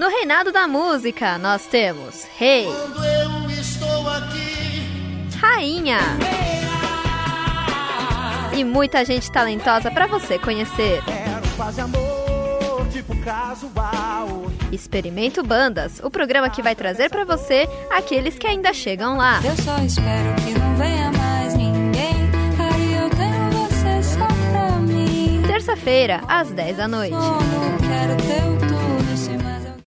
No reinado da música, nós temos Rei, Rainha e muita gente talentosa para você conhecer. Experimento Bandas, o programa que vai trazer para você aqueles que ainda chegam lá. Eu só espero que não venha mais ninguém. Aí eu tenho você só pra mim. Terça-feira, às 10 da noite. Quero teu.